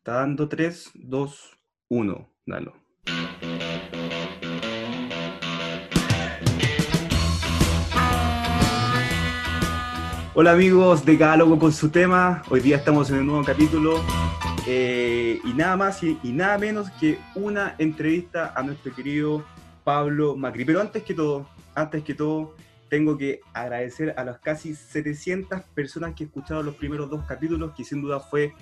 Está dando 3, 2, 1. Dalo. Hola amigos de Loco con su tema. Hoy día estamos en un nuevo capítulo eh, y nada más y, y nada menos que una entrevista a nuestro querido Pablo Macri. Pero antes que todo, antes que todo, tengo que agradecer a las casi 700 personas que escucharon los primeros dos capítulos, que sin duda fue,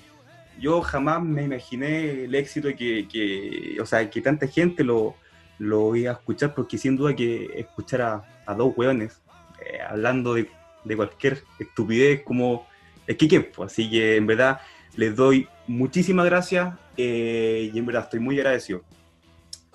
yo jamás me imaginé el éxito que, que o sea, que tanta gente lo, lo iba a escuchar, porque sin duda que escuchar a, a dos hueones eh, hablando de, de, cualquier estupidez como es que qué, pues, así que en verdad les doy muchísimas gracias eh, y en verdad estoy muy agradecido.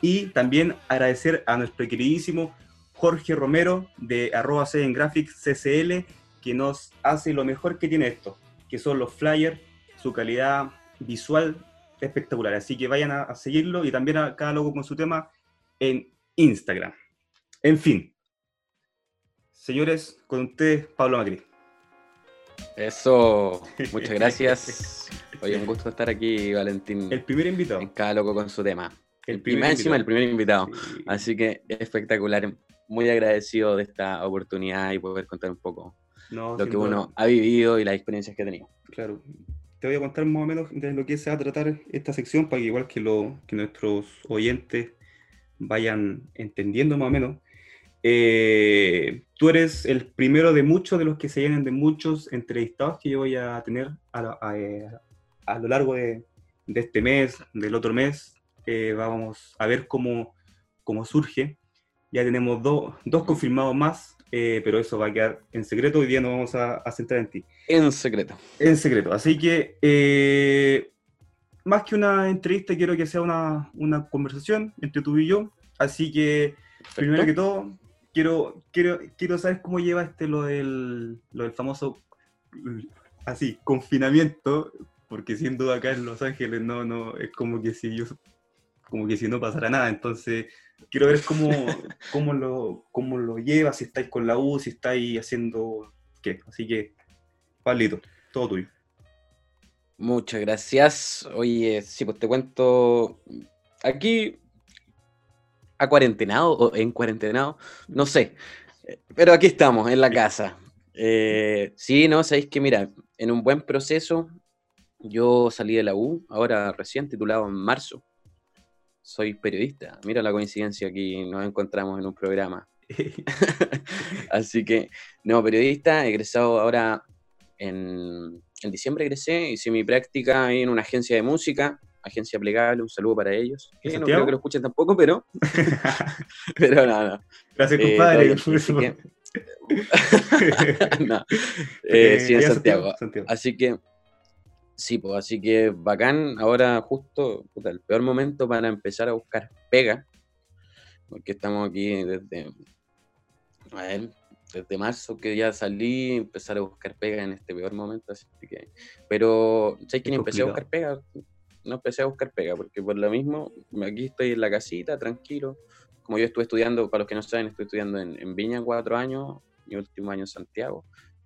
Y también agradecer a nuestro queridísimo Jorge Romero de arroba en Graphics CCL, que nos hace lo mejor que tiene esto, que son los flyers, su calidad visual espectacular. Así que vayan a, a seguirlo y también a cada logo con su tema en Instagram. En fin, señores, con ustedes, Pablo Macri. Eso, muchas gracias. Oye, un gusto estar aquí, Valentín. El primer invitado. En cada loco con su tema. El, primer encima el primer invitado. Sí. Así que espectacular. Muy agradecido de esta oportunidad y poder contar un poco no, lo que duda. uno ha vivido y las experiencias que ha tenido. Claro. Te voy a contar más o menos de lo que se va a tratar esta sección para que igual que, lo, que nuestros oyentes vayan entendiendo más o menos. Eh, tú eres el primero de muchos de los que se vienen de muchos entrevistados que yo voy a tener a, a, a, a lo largo de, de, este mes, del otro mes. Eh, vamos a ver cómo, cómo surge. Ya tenemos do, dos confirmados más, eh, pero eso va a quedar en secreto. Hoy día nos vamos a, a centrar en ti. En secreto. En secreto. Así que, eh, más que una entrevista, quiero que sea una, una conversación entre tú y yo. Así que, Perfecto. primero que todo, quiero, quiero, quiero saber cómo lleva este lo del, lo del famoso, así, confinamiento, porque sin duda acá en Los Ángeles no, no, es como que si yo, como que si no pasara nada, entonces quiero ver cómo, cómo, lo, cómo lo lleva, si estáis con la U, si estáis haciendo qué, así que, Pablito, todo tuyo. Muchas gracias. Oye, sí, pues te cuento, aquí a cuarentenado o en cuarentenado, no sé. Pero aquí estamos, en la casa. Eh, sí, no, sabéis que mira, en un buen proceso, yo salí de la U, ahora recién titulado en marzo. Soy periodista. Mira la coincidencia aquí, nos encontramos en un programa. Así que, no, periodista, egresado ahora en, en diciembre egresé, hice mi práctica ahí en una agencia de música, agencia plegable, un saludo para ellos. Que no creo que lo escuchen tampoco, pero. pero nada. No, no. Gracias, compadre. Eh, que... no. eh, sí, en Santiago. Santiago. Así que. Sí, pues así que bacán. Ahora, justo, puta, el peor momento para empezar a buscar pega. Porque estamos aquí desde. A ver, desde marzo que ya salí, empezar a buscar pega en este peor momento, así que, pero, ¿sabes quién empecé a buscar pega? no empecé a buscar pega, porque por lo mismo, aquí estoy en la casita, tranquilo. Como yo estuve estudiando, para los que no saben, estoy estudiando en, en Viña cuatro años, mi último año en Santiago.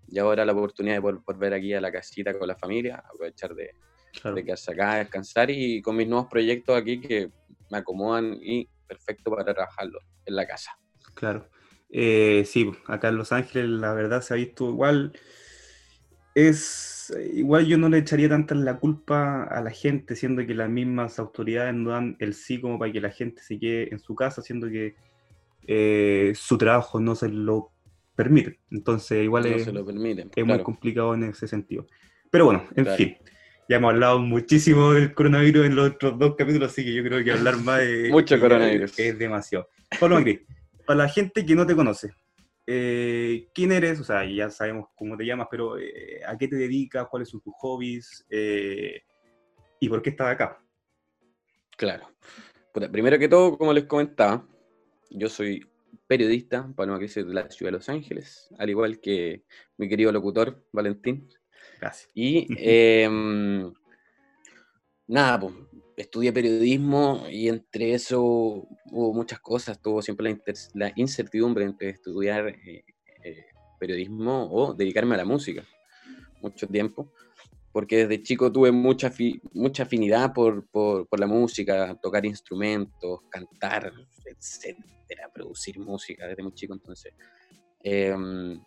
Y ahora la oportunidad de poder volver aquí a la casita con la familia, aprovechar de, claro. de quedarse acá, descansar y con mis nuevos proyectos aquí que me acomodan y perfecto para trabajarlo en la casa. Claro. Eh, sí, acá en Los Ángeles la verdad se ha visto igual. Es igual yo no le echaría tanta la culpa a la gente, siendo que las mismas autoridades no dan el sí como para que la gente se quede en su casa, siendo que eh, su trabajo no se lo permite. Entonces, igual no es, se lo permiten, es claro. muy complicado en ese sentido. Pero bueno, en claro. fin. Ya hemos hablado muchísimo del coronavirus en los otros dos capítulos, así que yo creo que hablar más de. Mucho coronavirus. Es, es demasiado. Pablo Macri, para la gente que no te conoce, eh, quién eres, o sea, ya sabemos cómo te llamas, pero eh, a qué te dedicas, cuáles son tus hobbies eh, y por qué estás acá. Claro. Bueno, primero que todo, como les comentaba, yo soy periodista, Paloma Crisis de la ciudad de Los Ángeles, al igual que mi querido locutor, Valentín. Gracias. Y eh, nada, pues, estudié periodismo y entre eso hubo muchas cosas, tuvo siempre la, la incertidumbre entre estudiar eh, eh, periodismo o dedicarme a la música, mucho tiempo, porque desde chico tuve mucha, mucha afinidad por, por, por, la música, tocar instrumentos, cantar, etcétera, producir música desde muy chico. Entonces, em,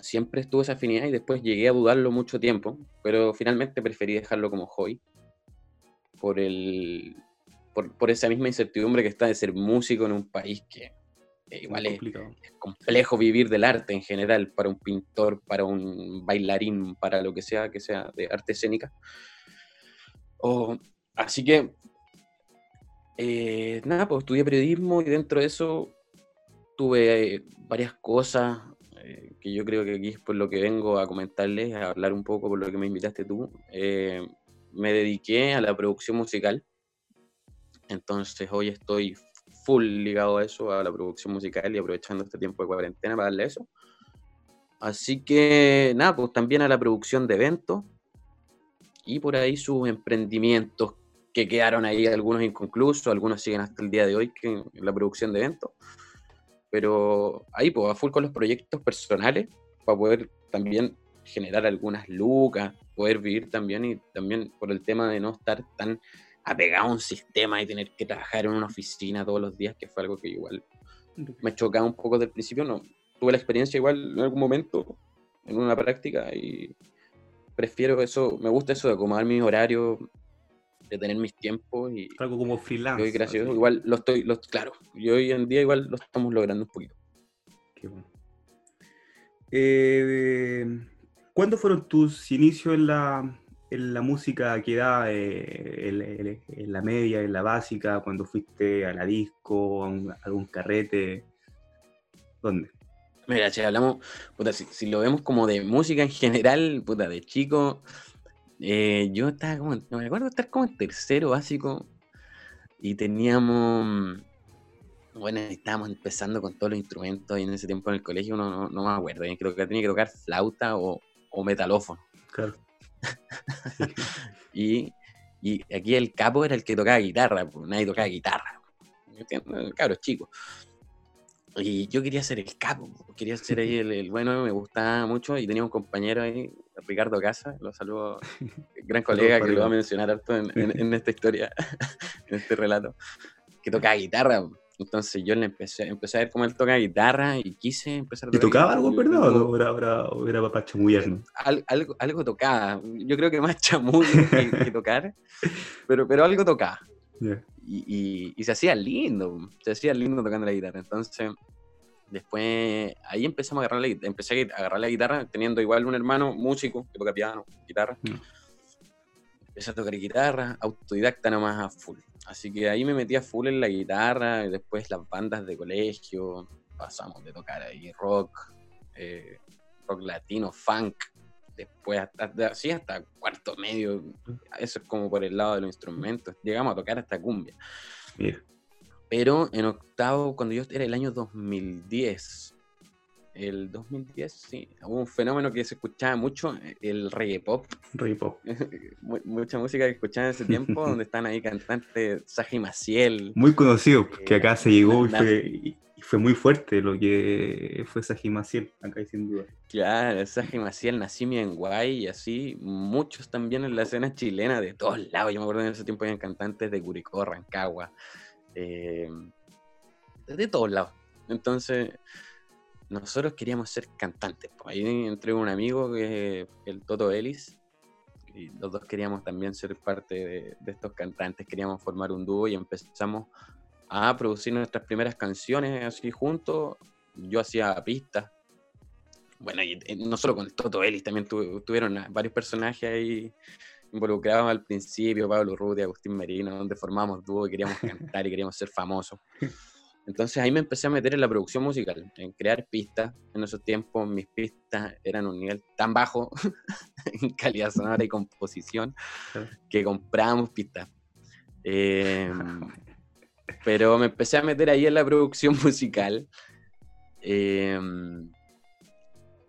siempre estuve esa afinidad y después llegué a dudarlo mucho tiempo, pero finalmente preferí dejarlo como hobby por, el, por, por esa misma incertidumbre que está de ser músico en un país que igual es, complejo vivir del arte en general para un pintor, para un bailarín, para lo que sea que sea de arte escénica. así que, eh, nada, pues estudié periodismo y dentro de eso tuve eh, varias cosas eh, que yo creo que aquí es por lo que vengo a comentarles, a hablar un poco por lo que me invitaste tú. me dediqué a la producción musical. Entonces hoy estoy full ligado a eso, a la producción musical y aprovechando este tiempo de cuarentena para darle eso. Así que nada, pues también a la producción de eventos y por ahí sus emprendimientos que quedaron ahí, algunos inconclusos, algunos siguen hasta el día de hoy que la producción de eventos. Pero ahí, pues, a full con los proyectos personales para poder también generar algunas lucas, poder vivir también y también por el tema de no estar tan apegado a un sistema y tener que trabajar en una oficina todos los días, que fue algo que igual me chocaba un poco del principio. No, tuve la experiencia igual en algún momento, en una práctica, y prefiero eso, me gusta eso de acomodar mis horarios, de tener mis tiempos y algo como freelance. Hoy, gracias, igual lo estoy, lo, claro, y hoy en día igual lo estamos logrando un poquito. Qué bueno. Eh, ¿Cuándo fueron tus inicios en la, en la música que da eh, en, la media, en la básica, cuando fuiste a la disco, a, algún carrete? ¿Dónde? Mira, si hablamos, puta, si, lo vemos como de música en general, puta, de chico, eh, yo estaba como, no me acuerdo estar como en tercero básico y teníamos, bueno, estábamos empezando con todos los instrumentos y en ese tiempo en el colegio no, no, me acuerdo, creo que tenía que tocar flauta o, o metalófono. Claro. y, aquí el capo era el que tocaba guitarra, pues nadie tocaba guitarra. Cabros chicos. Y yo quería ser el capo, quería ser ahí el, bueno, me gustaba mucho y tenía un compañero ahí, Ricardo Casa, lo saludo, gran colega que lo va a mencionar harto en, en esta historia, en este relato, que tocaba guitarra. Entonces yo le empecé, empecé a ver cómo él toca guitarra y quise empezar a tocar. ¿Y tocaba algo, verdad? ¿O era, era, era para chamullarnos? algo, algo tocaba. Yo creo que más chamuyo que, tocar, pero, pero algo tocaba. Y, y, se hacía lindo, se hacía lindo tocando la guitarra. Entonces, después ahí empezamos a agarrar la, empecé a agarrar la guitarra, teniendo igual un hermano músico que toca piano, guitarra. Mm. Empecé a tocar guitarra, autodidacta nomás a full. Así que ahí me metí a full en la guitarra y después las bandas de colegio. Pasamos de tocar ahí rock, eh, rock latino, funk. Después, hasta, así hasta cuarto medio. Eso es como por el lado de los instrumentos. Llegamos a tocar hasta cumbia. Pero en octavo, cuando yo era el año 2010, el 2010, sí, hubo un fenómeno que se escuchaba mucho, el reggae pop. Reggae pop. Mucha música que escuchaba en ese tiempo, donde están ahí cantantes, Saji Maciel. Muy conocido, que acá se llegó y fue, muy fuerte lo que fue Saji Maciel, acá sin duda. Claro, Saji Maciel, Nacimi en Guay y así, muchos también en la escena chilena de todos lados. Yo me acuerdo en ese tiempo habían cantantes de Curicó, Rancagua, eh, de todos lados. Entonces nosotros queríamos ser cantantes. Pues ahí entré un amigo que es el Toto Ellis. Y los dos queríamos también ser parte de, estos cantantes. Queríamos formar un dúo y empezamos a producir nuestras primeras canciones así juntos. Yo hacía pistas. Bueno, y no solo con el Toto Ellis, también tuvieron varios personajes ahí involucrados al principio, Pablo Ruti, Agustín Merino, donde formamos dúo y queríamos cantar y queríamos ser famosos. Entonces ahí me empecé a meter en la producción musical, en crear pistas. En esos tiempos mis pistas eran un nivel tan bajo en calidad sonora y composición que comprábamos pistas. Em, pero me empecé a meter ahí en la producción musical. Em,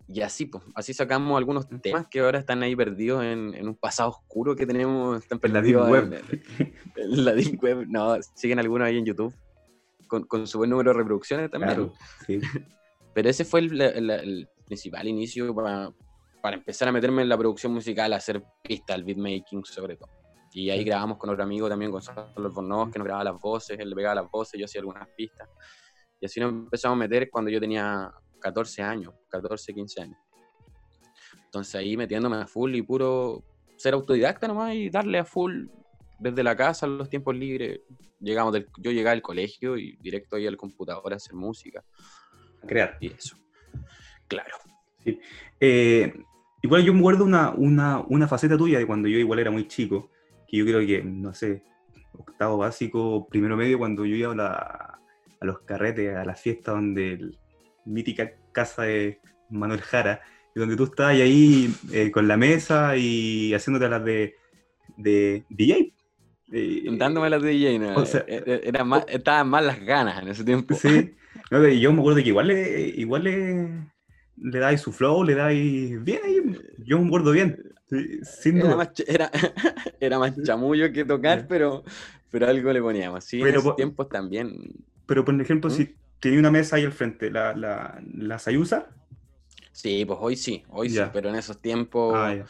y así, pues, así sacamos algunos temas que ahora están ahí perdidos en, un pasado oscuro que tenemos. en la Deep Web. en la Deep Web, no, siguen algunos ahí en YouTube con, su buen número de reproducciones también. Pero ese fue el, principal inicio para, para empezar a meterme en la producción musical, a hacer pistas, el beatmaking sobre todo. Y ahí grabamos con otro amigo también, Gonzalo Albornoz, que nos grababa las voces, él le pegaba las voces, yo hacía algunas pistas. Y así nos empezamos a meter cuando yo tenía 14 años, 14, 15 años. Entonces ahí metiéndome a full y puro ser autodidacta nomás y darle a full desde la casa, los tiempos libres. Llegamos del, yo llegaba al colegio y directo ahí al computador a hacer música. A crear. Y eso. Claro. Sí. Eh, igual yo me acuerdo una, una, una faceta tuya de cuando yo igual era muy chico, que yo creo que, no sé, octavo básico, primero medio, cuando yo iba a, a los carretes, a la fiesta donde el, mítica casa de Manuel Jara, y donde tú estabas ahí eh, con la mesa y haciéndote las de, de DJ. Eh, Dándome las de DJ, ¿no? O sea, eh, era más, estaban más las ganas en ese tiempo. Sí, yo me acuerdo que igual le, igual le, le dais su flow, le dais bien ahí, yo me acuerdo bien. sin era, más, era, era, más chamullo que tocar, pero, pero algo le poníamos. Sí, pero, en esos tiempos también. Pero por ejemplo, ¿Mm? si tenía una mesa ahí al frente, ¿la, la, la Sayusa? Sí, pues hoy sí, hoy sí, pero en esos tiempos ah,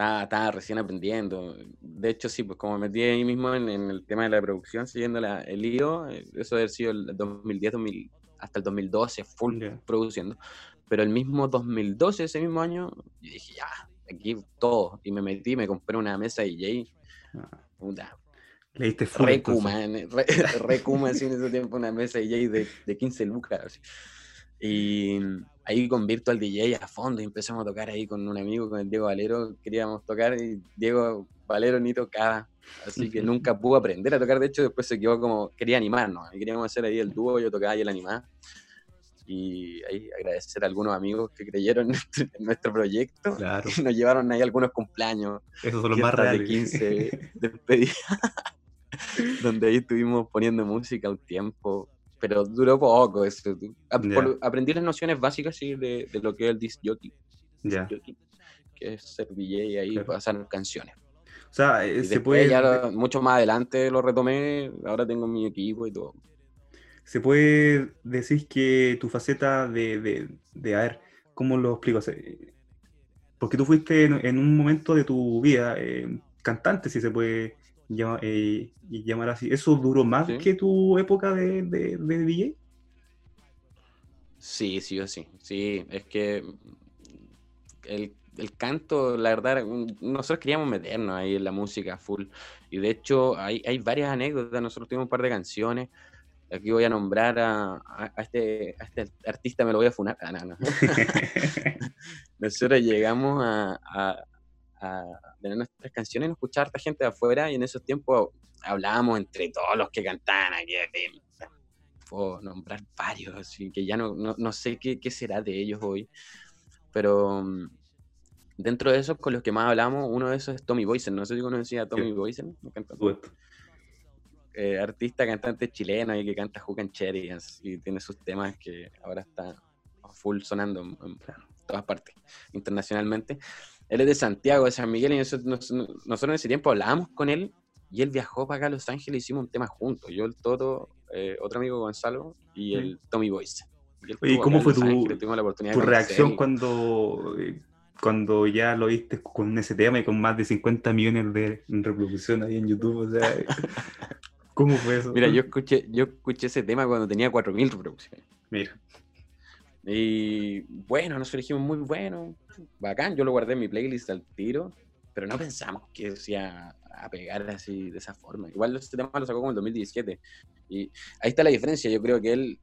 estaba, recién aprendiendo. De hecho, sí, pues como me metí ahí mismo en, el tema de la producción, siguiendo el IO, eh, eso debe haber sido el 2010, 2000, hasta el 2012, full produciendo. Pero el mismo 2012, ese mismo año, yo dije, ya, aquí todo. Y me metí, me compré una mesa DJ. Ah. Puta, le diste Recuma, Recuma, así en ese tiempo, una mesa DJ de, de 15 lucas. Y ahí con Virtual DJ a fondo y empezamos a tocar ahí con un amigo, con el Diego Valero, queríamos tocar y Diego Valero ni tocaba, así que nunca pudo aprender a tocar, de hecho después se quedó como, quería animarnos, y queríamos hacer ahí el dúo, yo tocaba y él animaba. Y ahí agradecer a algunos amigos que creyeron en nuestro proyecto. Claro. Nos llevaron ahí algunos cumpleaños. Esos son los más reales. De 15 despedidas. donde ahí estuvimos poniendo música un tiempo, pero duró poco eso. Aprendí las nociones básicas sí, de, de, lo que es el disc jockey, que es ser DJ y ahí pasar canciones. O sea, eh, se puede... Ya mucho más adelante lo retomé, ahora tengo mi equipo y todo. Se puede decir que tu faceta de, de, de a ver, ¿cómo lo explico? porque tú fuiste en, un momento de tu vida eh, cantante, si se puede eh, y llamar así. ¿Eso duró más que tu época de, de, DJ? Sí, sí, sí. Sí, es que el, el, canto, la verdad, nosotros queríamos meternos ahí en la música full. Y de hecho, hay, hay varias anécdotas. Nosotros tuvimos un par de canciones. Aquí voy a nombrar a, a, este, a este, artista, me lo voy a funar. Ah, no, no. nosotros llegamos a, a tener nuestras canciones y escuchar a harta gente de afuera y en esos tiempos hablábamos entre todos los que cantaban aquí. Puedo nombrar varios, así que ya no, no, sé qué, qué, será de ellos hoy. Pero mm, dentro de esos con los que más hablamos, uno de esos es Tommy Boysen. No sé si conocía a Tommy Boysen. Eh, artista, cantante chileno y que canta Hook and Cherry y tiene sus temas que ahora está full sonando en todas partes internacionalmente. Él es de Santiago, de San Miguel, y nosotros, en ese tiempo hablábamos con él y él viajó para acá a Los Ángeles y hicimos un tema juntos. Yo, el Toto, eh, otro amigo Gonzalo y el Tommy Boyce. ¿Y, cómo fue tu, tu reacción cuando, eh, cuando ya lo viste con ese tema y con más de 50 millones de reproducciones ahí en YouTube? O sea, ¿Cómo fue eso? Mira, yo escuché, yo escuché ese tema cuando tenía 4.000 reproducciones. Mira. Y bueno, nos dijimos muy bueno, bacán, yo lo guardé en mi playlist al tiro, pero no pensamos que se iba a pegar así de esa forma. Igual este tema lo sacó como en 2017. Y ahí está la diferencia, yo creo que él,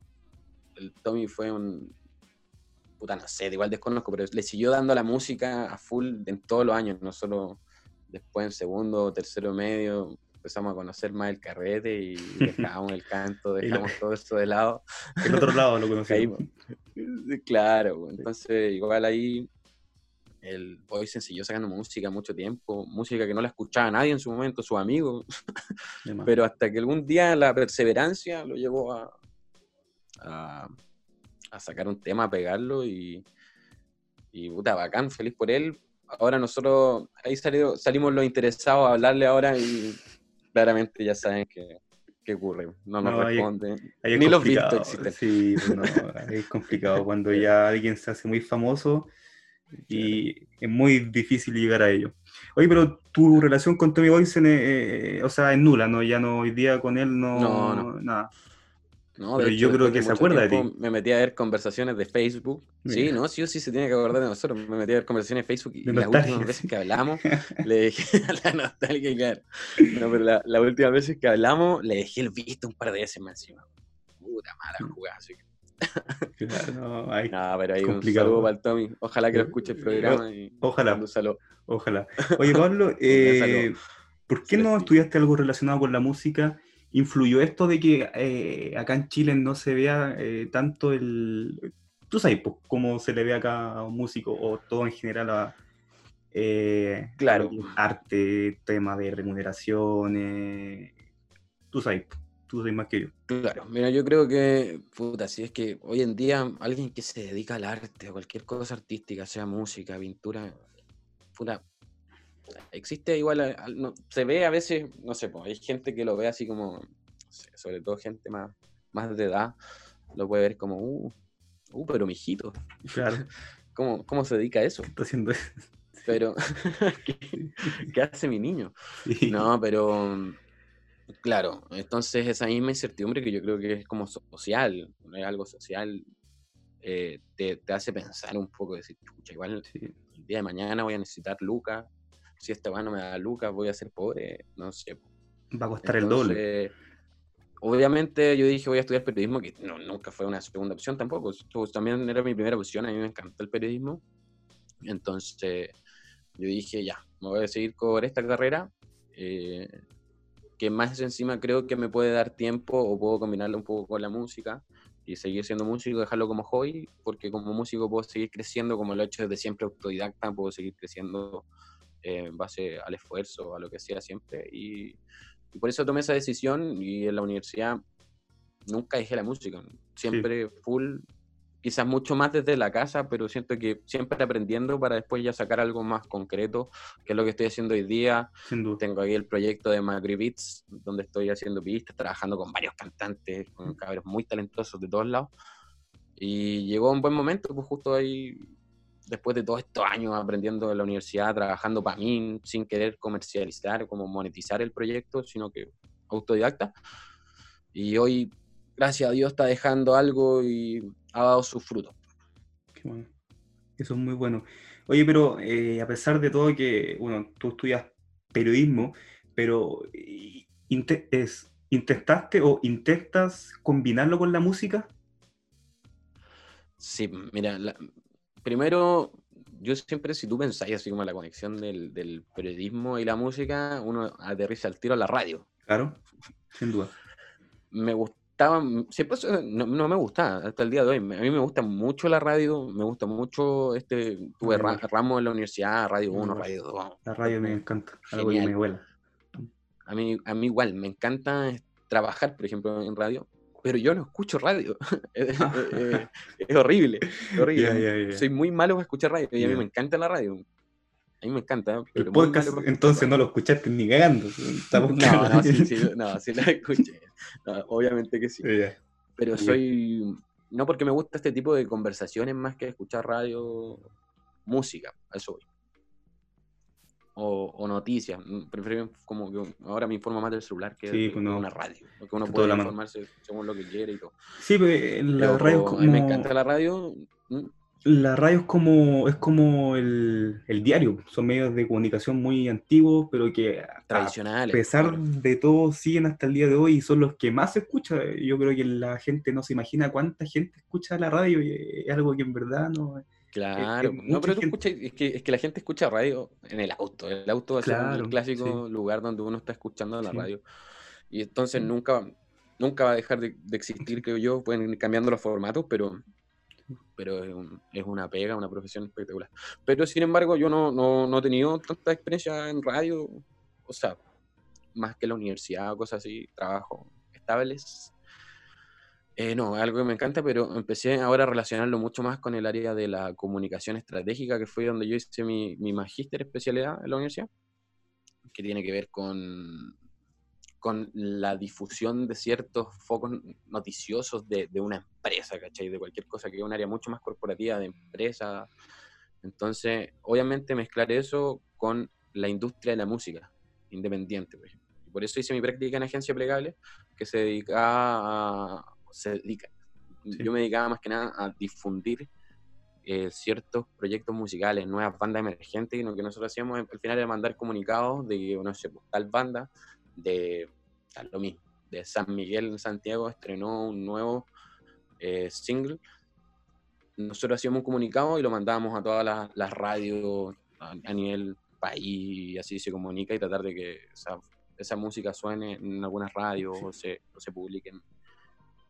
el Tommy fue un, puta, no sé, igual desconozco, pero le siguió dando la música a full en todos los años, no solo después en segundo, tercero medio, empezamos a conocer más el carrete y dejamos el canto, dejamos todo esto de lado. El otro lado lo conocimos. claro, entonces igual ahí el Boy siguió sacando música mucho tiempo, música que no la escuchaba nadie en su momento, sus amigos, pero hasta que algún día la perseverancia lo llevó a, a, sacar un tema, a pegarlo y, y puta, bacán, feliz por él. Ahora nosotros, ahí salió, salimos los interesados a hablarle ahora y claramente ya saben que, qué ocurre. No nos responde. Ni los vistos Sí, es complicado cuando ya alguien se hace muy famoso y es muy difícil llegar a ello. Oye, pero tu relación con Tommy Boysen, eh, o sea, es nula, ¿no? Ya no, hoy día con él no, no, no. nada. No, pero yo creo que se acuerda de ti. Me metí a ver conversaciones de Facebook. Sí, no, sí o sí se tiene que acordar de nosotros. Me metí a ver conversaciones de Facebook y las últimas veces que hablamos le dejé la nostalgia, claro. No, pero las la últimas veces que hablamos le dejé el visto un par de veces más encima. Puta mala jugada, así que no, pero hay un saludo para el Tommy. Ojalá que lo escuche el programa. Y ojalá. Un saludo. Ojalá. Oye, Pablo, eh, ¿por qué no estudiaste algo relacionado con la música? ¿Influyó esto de que eh, acá en Chile no se vea eh, tanto el... Tú sabes pues, cómo se le ve acá a un músico o todo en general a... claro. arte, tema de remuneraciones. Tú sabes. Tú sabes más que yo. Claro, mira, yo creo que, puta, si es que hoy en día alguien que se dedica al arte, a cualquier cosa artística, sea música, pintura, puta, existe igual, no, se ve a veces, no sé, pues, hay gente que lo ve así como, sobre todo gente más, más de edad, lo puede ver como, uh, uh pero mijito. Claro. ¿Cómo, ¿Cómo se dedica a eso? Está haciendo eso. Pero, ¿qué, hace mi niño? No, pero Claro, entonces esa misma incertidumbre que yo creo que es como social, es algo social, eh, te, hace pensar un poco, decir, escucha, igual el día de mañana voy a necesitar lucas, si este no me da lucas voy a ser pobre, no sé. Va a costar el doble. Obviamente yo dije voy a estudiar periodismo, que no, nunca fue una segunda opción tampoco, también era mi primera opción, a mí me encantó el periodismo, entonces yo dije ya, me voy a seguir con esta carrera. Eh, que más encima creo que me puede dar tiempo o puedo combinarlo un poco con la música y seguir siendo músico, dejarlo como hobby, porque como músico puedo seguir creciendo como lo he hecho desde siempre autodidacta, puedo seguir creciendo eh, en base al esfuerzo, a lo que sea siempre. Y, y, por eso tomé esa decisión y en la universidad nunca dejé la música, siempre full quizás mucho más desde la casa, pero siento que siempre aprendiendo para después ya sacar algo más concreto, que es lo que estoy haciendo hoy día. Tengo ahí el proyecto de Magri Beats, donde estoy haciendo pistas, trabajando con varios cantantes, con cabros muy talentosos de todos lados. Y llegó un buen momento, pues justo ahí, después de todos estos años aprendiendo en la universidad, trabajando para mí, sin querer comercializar, como monetizar el proyecto, sino que autodidacta. Y hoy, gracias a Dios, está dejando algo y ha dado sus frutos. Qué bueno. Eso es muy bueno. Oye, pero eh, a pesar de todo que, bueno, tú estudias periodismo, pero es, ¿intentaste o intentas combinarlo con la música? Sí, mira, primero, yo siempre, si tú pensáis así como la conexión del, del, periodismo y la música, uno aterriza al tiro a la radio. Claro, sin duda. Me gusta siempre no, no, me gusta hasta el día de hoy. A mí me gusta mucho la radio, me gusta mucho este, tuve ramos en la universidad, Radio 1, Radio 2. La radio me encanta, algo que me vuela. A mí, a mí igual, me encanta trabajar, por ejemplo, en radio, pero yo no escucho radio. Ah. es, horrible, horrible. Soy muy malo para escuchar radio y a mí me encanta la radio. A mí me encanta. Pero el podcast entonces no lo escuchaste ni cagando. no, no, sí, sí, no, sí lo escuché. obviamente que sí. Pero soy. No porque me gusta este tipo de conversaciones más que escuchar radio, música, eso voy. O, noticias. Prefiero como que ahora me informo más del celular que de, una radio. Porque uno puede informarse según lo que quiere y todo. Sí, pues la radio como... A mí me encanta la radio la radio es como, es como el, diario, son medios de comunicación muy antiguos, pero que Tradicionales, a pesar de todo siguen hasta el día de hoy y son los que más se escucha. Yo creo que la gente no se imagina cuánta gente escucha la radio y es algo que en verdad no... Claro, no, pero tú escuchas, es que, es que la gente escucha radio en el auto, el auto es el clásico lugar donde uno está escuchando la radio. Y entonces nunca, nunca va a dejar de, de existir, creo yo, pueden ir cambiando los formatos, pero pero es, una pega, una profesión espectacular. Pero sin embargo, yo no, no, no, he tenido tanta experiencia en radio, o sea, más que la universidad o cosas así, trabajo estables. Eh, no, algo que me encanta, pero empecé ahora a relacionarlo mucho más con el área de la comunicación estratégica, que fue donde yo hice mi, mi magíster especialidad en la universidad, que tiene que ver con con la difusión de ciertos focos noticiosos de, de, una empresa, ¿cachai? De cualquier cosa que es un área mucho más corporativa de empresa, Entonces, obviamente mezclar eso con la industria de la música independiente, por ejemplo. por eso hice mi práctica en agencia plegable, que se dedicaba a... Se dedica, Yo me dedicaba más que nada a difundir eh, ciertos proyectos musicales, nuevas bandas emergentes, y lo que nosotros hacíamos al final era mandar comunicados de no sé, pues, tal banda de tal, lo mismo, de San Miguel en Santiago estrenó un nuevo eh, single. Nosotros hacíamos un comunicado y lo mandábamos a todas las, radios a, nivel país, y así se comunica y tratar de que esa, música suene en algunas radios o, se, o se publiquen.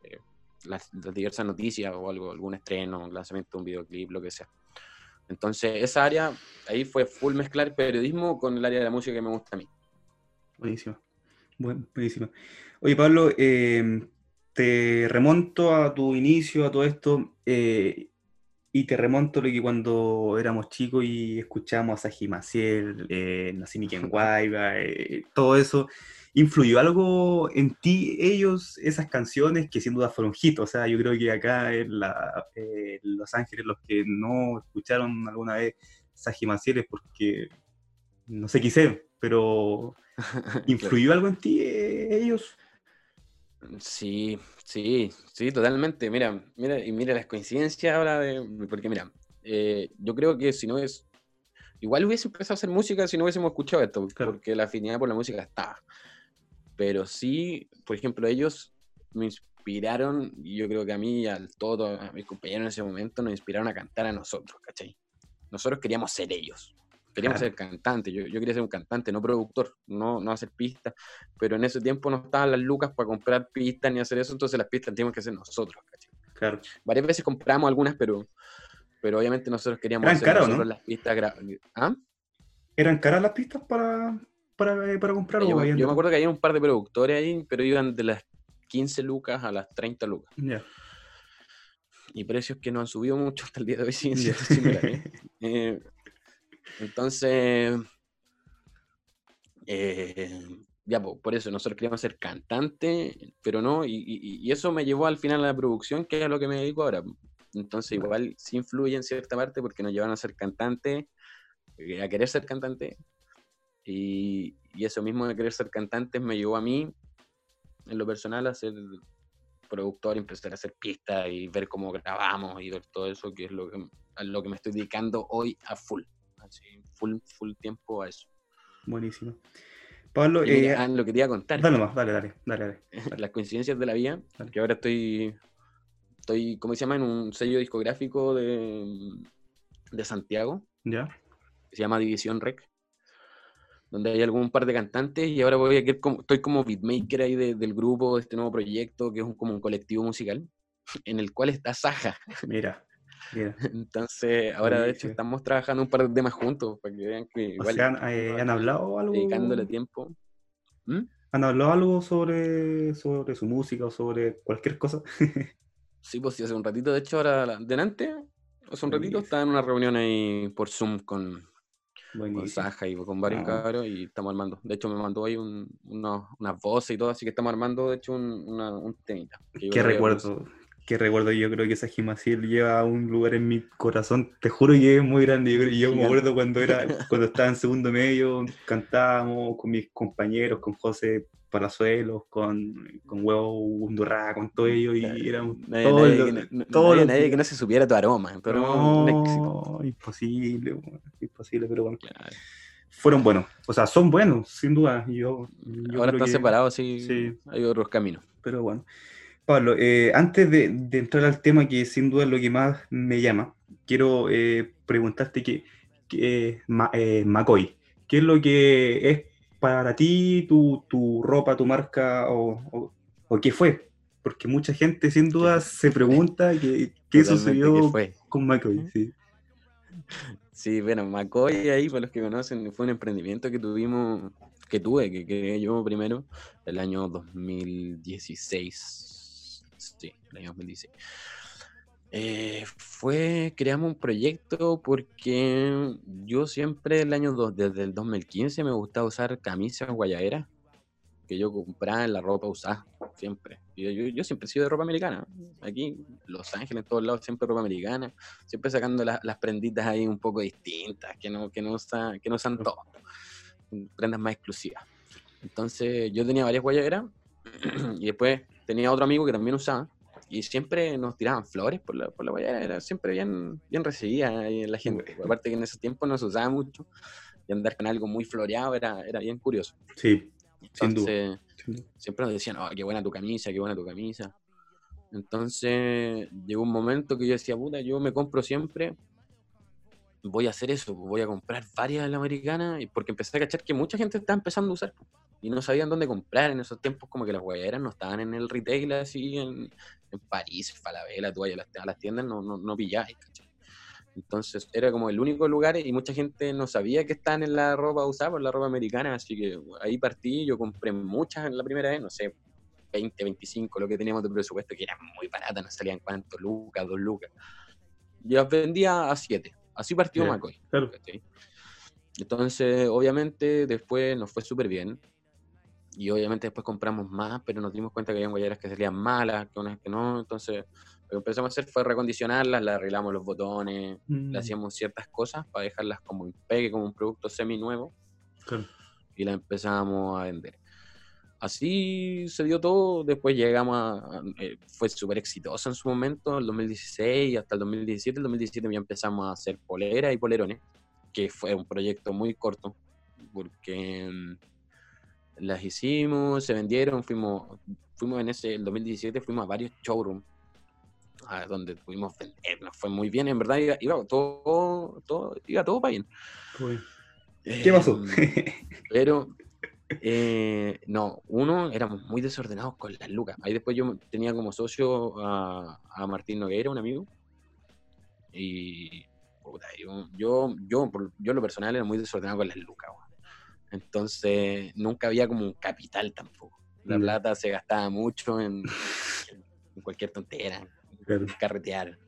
Eh, las, diversas noticias o algo, algún estreno, lanzamiento de un videoclip, lo que sea. Entonces, esa área, ahí fue full mezclar periodismo con el área de la música que me gusta a mí. Buenísimo. buenísimo. Oye, Pablo, eh, te remonto a tu inicio, a todo esto, eh, y te remonto lo que cuando éramos chicos y escuchábamos a eh, Nacimi Kenguaiba, eh, todo eso ¿Influyó algo en ti ellos, esas canciones que sin duda fueron hit? O sea, yo creo que acá en, Los Ángeles los que no escucharon alguna vez Saji Macieles porque no sé qué pero ¿influyó algo en ti eh, ellos? Sí, sí, sí, totalmente. Mira, mira, y mira las coincidencias ahora de. Porque mira, eh, yo creo que si no es. Igual hubiese empezado a hacer música si no hubiésemos escuchado esto, porque la afinidad por la música está pero sí, por ejemplo, ellos me inspiraron, yo creo que a mí y a todos a mis compañeros en ese momento nos inspiraron a cantar a nosotros, ¿cachai? Nosotros queríamos ser ellos, queríamos ser cantantes, yo, yo, quería ser un cantante, no productor, no, no hacer pistas, pero en ese tiempo no estaban las lucas para comprar pistas ni hacer eso, entonces las pistas teníamos que hacer nosotros, ¿cachai? Claro. Varias veces compramos algunas, pero, pero obviamente nosotros queríamos hacer nosotros las pistas. ¿Ah? ¿Eran caras las pistas para, para, para comprar. Yo, yo, me acuerdo que había un par de productores ahí, pero iban de las 15 lucas a las 30 lucas. Y precios que no han subido mucho hasta el día de hoy, siguen siendo similares. Eh, entonces, eh, ya, por eso nosotros queríamos ser cantantes, pero no, y, y, eso me llevó al final a la producción, que es a lo que me dedico ahora. Entonces, igual sí influye en cierta parte porque nos llevan a ser cantantes, eh, a querer ser cantante, y, eso mismo de querer ser cantante me llevó a mí, en lo personal, a ser productor empezar a hacer pistas y ver cómo grabamos y ver todo eso, que es lo que, a lo que me estoy dedicando hoy a full. Así, full, full tiempo a eso. Buenísimo. Pablo, eh, ah, lo que te iba a contar. Dale más, dale, dale, dale, Las coincidencias de la vida, que ahora estoy, estoy, ¿cómo se llama? En un sello discográfico de, de Santiago. Ya. se llama División Rec donde hay algún par de cantantes y ahora voy a como, estoy como beatmaker ahí del grupo, de este nuevo proyecto, que es como un colectivo musical, en el cual está Saja. Mira, mira. Entonces, ahora de hecho estamos trabajando un par de temas juntos, para que vean que igual... Eh, ¿han, hablado algo? Dedicándole tiempo. ¿Mm? ¿Han hablado algo sobre, sobre su música o sobre cualquier cosa? sí, pues sí, hace un ratito, de hecho, ahora, delante, hace un ratito, estaba en una reunión ahí por Zoom con, con Saja y con varios ah. cabros y estamos armando. De hecho, me mandó ahí un, unas voces y todo, así que estamos armando, de hecho, un, un temita. Qué recuerdo, qué recuerdo. Yo creo que esa Jimaciel lleva un lugar en mi corazón. Te juro que es muy grande. Yo, yo me acuerdo cuando, era, cuando estaba en segundo medio, cantábamos con mis compañeros, con José Palazuelos, con, con Huevo Undurra, con todo ello, y éramos nadie, nadie, que no se supiera tu aroma, pero no, imposible, imposible, pero bueno. Fueron buenos, o sea, son buenos, sin duda. Yo, Ahora están separados, sí, sí, hay otros caminos. Pero bueno. Pablo, eh, antes de, entrar al tema que sin duda es lo que más me llama, quiero eh, preguntarte que, que eh, McCoy, ¿qué es lo que es para ti tu, tu ropa, tu marca o, o, qué fue? Porque mucha gente sin duda se pregunta qué, qué sucedió con McCoy. Sí. sí, bueno, McCoy ahí, para los que conocen, fue un emprendimiento que tuvimos, que tuve, que creé yo primero, el año 2016. Sí, el año 2016. Eh, fue, creamos un proyecto porque yo siempre el año 2, desde el 2015 me gustaba usar camisas guayaderas que yo compraba en la ropa usada. siempre. Yo, yo, siempre he sido de ropa americana. Aquí, Los Ángeles, en todos lados, siempre ropa americana. Siempre sacando las prenditas ahí un poco distintas, que no, que no, usan, que no usan todo. Prendas más exclusivas. Entonces, yo tenía varias guayaberas y después tenía otro amigo que también usaba y siempre nos tiraban flores por la, por la guayara, era siempre bien, bien recibida ahí en la gente. Aparte que en ese tiempo no se usaba mucho y andar con algo muy floreado era, era bien curioso. Sí, Entonces, siempre nos decían, oh, qué buena tu camisa, qué buena tu camisa. Entonces, llegó un momento que yo decía, puta, yo me compro siempre, voy a hacer eso, voy a comprar varias de la americana, porque empecé a cachar que mucha gente está empezando a usar y no sabían dónde comprar en esos tiempos, como que las guayeras no estaban en el retail así, en, en París, Falabella, tú vayas a las, tiendas, no, no, no pilláis, Entonces era como el único lugar y mucha gente no sabía que estaban en la ropa usada por la ropa americana, así que ahí partí, yo compré muchas en la primera vez, no sé, 20, 25, lo que teníamos de presupuesto, que era muy barata, no salían cuánto, lucas, dos lucas. Yo las vendía a 7, así partió McCoy. Entonces, obviamente, después nos fue súper bien y obviamente después compramos más, pero nos dimos cuenta que había guayeras que salían malas, que unas que no, entonces lo que empezamos a hacer fue recondicionarlas, le arreglamos los botones, le mm. hacíamos ciertas cosas para dejarlas como en pegue, como un producto semi nuevo, y la empezamos a vender. Así se dio todo, después llegamos a, eh, fue súper exitoso en su momento, el 2016 hasta el 2017, el 2017 ya empezamos a hacer poleras y polerones, que fue un proyecto muy corto, porque mm, las hicimos, se vendieron, fuimos, fuimos en ese, el 2017, fuimos a varios showrooms a donde pudimos vender, nos fue muy bien, en verdad iba, todo, todo, iba todo para bien. ¿Qué pasó? Em, pero, eh, no, uno, éramos muy desordenados con las lucas. Ahí después yo tenía como socio a, a Martín Noguera, un amigo, y yo, yo, yo, yo, lo personal era muy desordenado con las lucas. Entonces, nunca había como un capital tampoco. La mm. plata se gastaba mucho en, cualquier tontera, en carretear.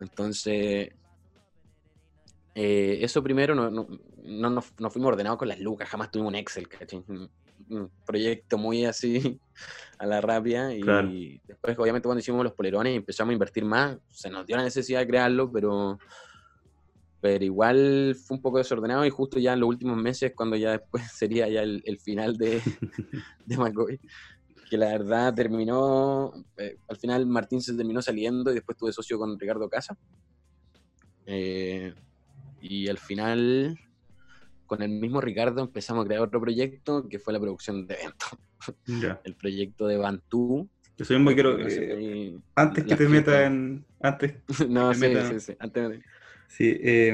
Entonces, eh, eso primero no, no, no, no, fuimos ordenados con las lucas, jamás tuvimos un Excel, Un proyecto muy así a la rápida. Y después, obviamente, cuando hicimos los polerones y empezamos a invertir más, se nos dio la necesidad de crearlo, pero pero igual fue un poco desordenado y justo ya en los últimos meses, cuando ya después sería ya el, final de, de McCoy, que la verdad terminó, eh, al final Martín se terminó saliendo y después tuve socio con Ricardo Casa. Eh, y al final, con el mismo Ricardo empezamos a crear otro proyecto que fue la producción de eventos. El proyecto de Bantú. Yo soy muy quiero, eh, antes que te metas en... Antes no, sí, sí, sí, antes Sí, eh,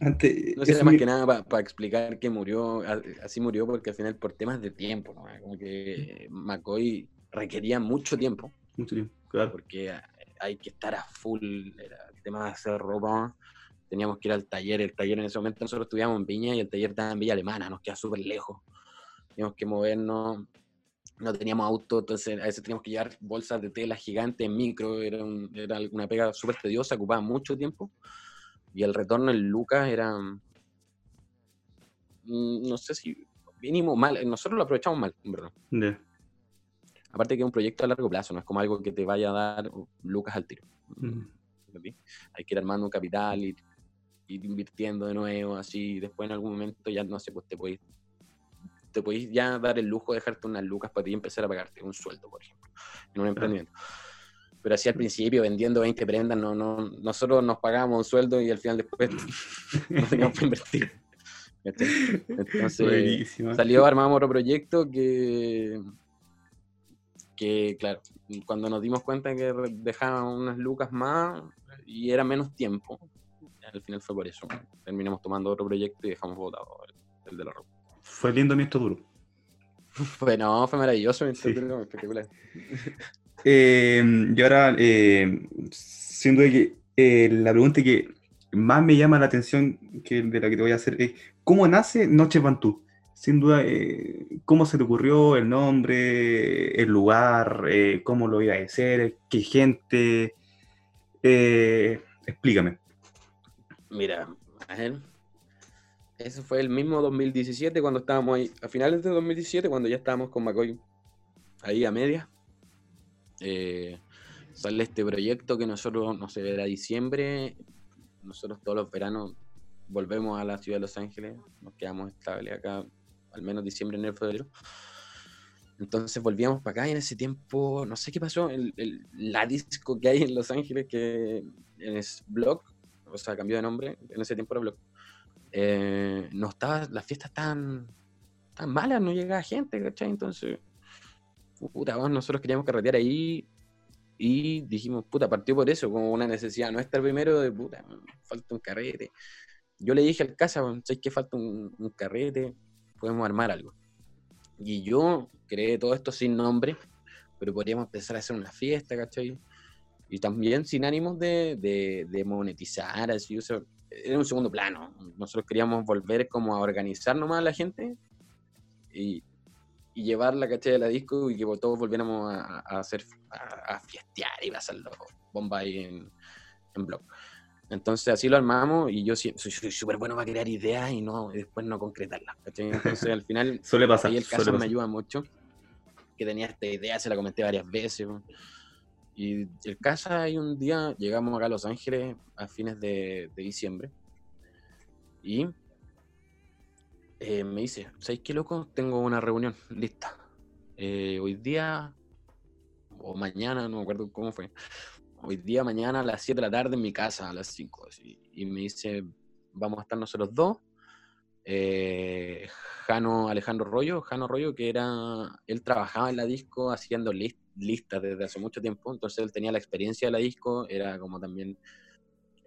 antes, no sé, más que nada para explicar que murió, así murió porque al final por temas de tiempo, ¿no? como que McCoy requería mucho tiempo. Mucho tiempo, claro. Porque hay que estar a full, era el tema de hacer ropa, teníamos que ir al taller, el taller en ese momento nosotros estudiábamos en Viña y el taller estaba en Villa Alemana, nos queda súper lejos, teníamos que movernos, no teníamos auto, entonces a veces teníamos que llevar bolsas de tela gigantes en micro, era, era una pega súper tediosa, ocupaba mucho tiempo. Y el retorno en Lucas era, mm, no sé si mínimo mal, nosotros lo aprovechamos mal, en verdad. Aparte que es un proyecto a largo plazo, no es como algo que te vaya a dar Lucas al tiro. Hay que ir armando un capital y ir invirtiendo de nuevo, así, después en algún momento ya no sé, pues te puedes te podéis ya dar el lujo de dejarte unas lucas para ti y empezar a pagarte un sueldo, por ejemplo, en un emprendimiento. Pero así al principio, vendiendo 20 prendas, no, no, nosotros nos pagábamos un sueldo y al final después no teníamos que invertir. Entonces salió, armamos otro proyecto que, que, claro, cuando nos dimos cuenta que dejaban unas lucas más y era menos tiempo, al final fue por eso. Terminamos tomando otro proyecto y dejamos votado el de la ropa. Fue lindo mientras duro. Bueno, fue maravilloso espectacular. Eh, y ahora, eh, siendo que eh, la pregunta que más me llama la atención que de la que te voy a hacer es, ¿cómo nace Noche Bantú? Sin duda, eh, ¿cómo se te ocurrió el nombre, el lugar, cómo lo iba a hacer, qué gente? explícame. Mira, a ver, ese fue el mismo 2017 cuando estábamos ahí, a finales de 2017 cuando ya estábamos con McCoy ahí a media, eh, sale este proyecto que nosotros, no sé, era diciembre, nosotros todos los veranos volvemos a la ciudad de Los Ángeles, nos quedamos estables acá, al menos diciembre, enero, febrero. Entonces volvíamos para acá y en ese tiempo, no sé qué pasó, el, la disco que hay en Los Ángeles, que es Blog, o sea, cambió de nombre, en ese tiempo era Blog, eh, no estaba, las fiestas tan, tan malas, no llegaba gente, ¿cachai? Entonces, puta, nosotros queríamos carretear ahí y dijimos, puta, partió por eso, como una necesidad no estar primero de puta, falta un carrete. Yo le dije al casa, ¿sabes que falta un, carrete? Podemos armar algo. Y yo creé todo esto sin nombre, pero podríamos empezar a hacer una fiesta, ¿cachai? Y también sin ánimos de, de, monetizar, así, o sea, era un segundo plano. Nosotros queríamos volver como a organizar nomás a la gente y, y llevar la caché de la disco y que todos volviéramos a, hacer, a, fiestear y pasarlo bomba ahí en, en blog. Entonces así lo armamos y yo soy súper bueno para crear ideas y no después no concretarlas. Entonces al final suele pasar, ahí el caso me ayuda mucho, que tenía esta idea, se la comenté varias veces. Y el caso hay un día, llegamos acá a Los Ángeles a fines de, diciembre y eh, me dice, ¿sabes qué loco? Tengo una reunión lista. Eh, hoy día o mañana, no me acuerdo cómo fue hoy día, mañana a las 7 de la tarde en mi casa, a las 5. Y me dice, vamos a estar nosotros dos. Eh, Jano Alejandro Rollo, Jano Rollo, que era, él trabajaba en la disco haciendo listas desde hace mucho tiempo, entonces él tenía la experiencia de la disco, era como también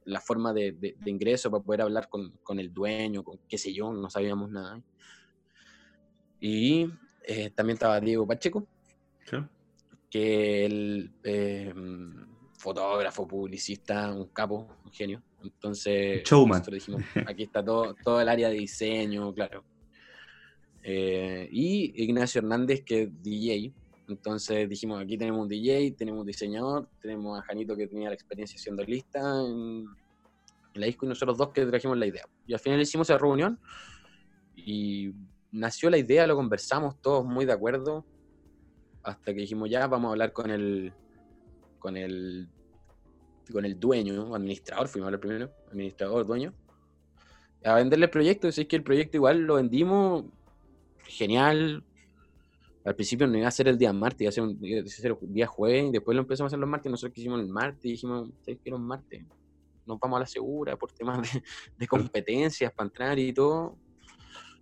la forma de, ingreso para poder hablar con, el dueño, con qué sé yo, no sabíamos nada. Y eh, también estaba Diego Pacheco, que él eh, fotógrafo, publicista, un capo, un genio. Entonces, nosotros dijimos, aquí está todo, todo el área de diseño, claro. Eh, y Ignacio Hernández, que es DJ. Entonces dijimos, aquí tenemos un DJ, tenemos un diseñador, tenemos a Janito que tenía la experiencia siendo lista en, la disco y nosotros dos que trajimos la idea. Y al final hicimos esa reunión y nació la idea, lo conversamos todos muy de acuerdo, hasta que dijimos, ya, vamos a hablar con el, con el, con el dueño, administrador, fuimos el primero, administrador, dueño, a venderle el proyecto. Así que el proyecto igual lo vendimos, genial. Al principio no iba a ser el día martes, iba a ser un, día jueves, y después lo empezamos a hacer los martes. Nosotros quisimos el martes y dijimos, ¿sabes qué? Los martes nos vamos a la segura por temas de, competencias para entrar y todo.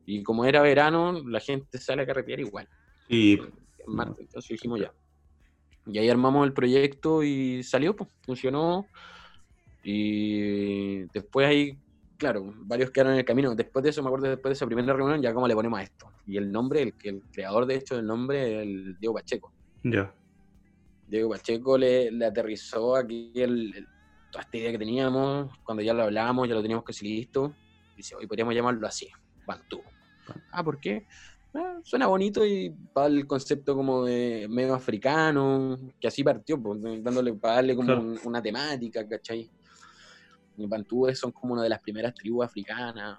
Y como era verano, la gente sale a carretear igual. Y martes, entonces dijimos ya. Y ahí armamos el proyecto y salió, pues, funcionó. Y después ahí, claro, varios quedaron en el camino. Después de eso, me acuerdo, después de esa primera reunión, ya cómo le ponemos a esto. Y el nombre, el, el creador de hecho del nombre, es el Diego Pacheco. Ya. Diego Pacheco le, le aterrizó aquí el, toda esta idea que teníamos, cuando ya lo hablábamos, ya lo teníamos casi listo. Dice, hoy podríamos llamarlo así, Bantú. Ah, ¿por qué? Ah, suena bonito y para el concepto como de medio africano, que así partió, pues, dándole, para darle como una temática, ¿cachai? Y Bantúes son como una de las primeras tribus africanas,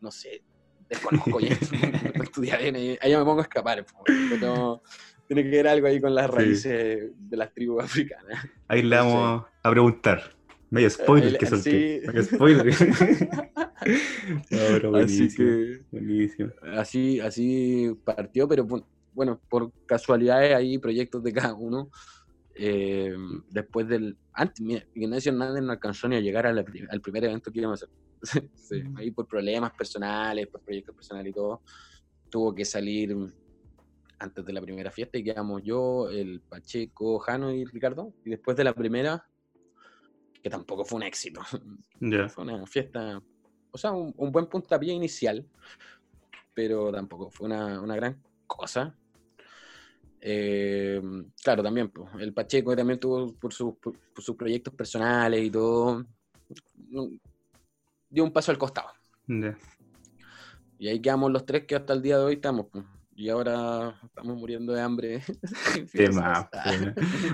no sé, desconozco ya, no estudiar bien, ahí, me pongo a escapar, pero tiene que ver algo ahí con las raíces de las tribus africanas. Ahí le vamos a preguntar. Medio spoiler que solté. Medio spoiler. así que, Así, así partió, pero bueno, por casualidades hay proyectos de cada uno. Eh, después del. Antes, Ignacio Hernández no alcanzó ni a llegar al primer evento que íbamos a hacer. Mm. ahí por problemas personales, por proyectos personales y todo, tuvo que salir antes de la primera fiesta y quedamos yo, el Pacheco, Jano y Ricardo. Y después de la primera, que tampoco fue un éxito. Fue una fiesta, o sea, un, buen puntapié inicial, pero tampoco fue una, gran cosa. Eh, claro, también, pues, el Pacheco también tuvo por, sus proyectos personales y todo, dio un paso al costado. Y ahí quedamos los tres que hasta el día de hoy estamos. Pues. Y ahora estamos muriendo de hambre. Más.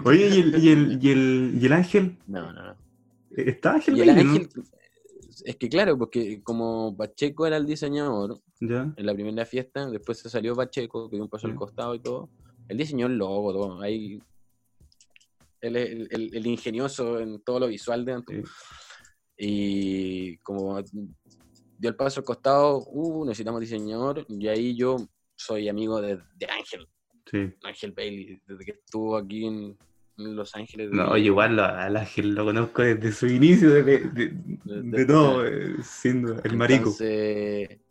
Oye, ¿y el, y, el, y, el, ¿y el ángel? No, no, no. ¿Está Ángel? es que claro, porque como Pacheco era el diseñador en la primera fiesta, después se salió Pacheco, que dio un paso al costado y todo, Él diseñó el logo, todo. Ahí, él es el, ingenioso en todo lo visual de Antu. Y como dio el paso al costado, uh, necesitamos diseñador, y ahí yo soy amigo de, de Ángel. Sí. Ángel Bailey, desde que estuvo aquí en, los Ángeles. No, igual al Ángel lo conozco desde su inicio, de, de, todo, eh, siendo el marico.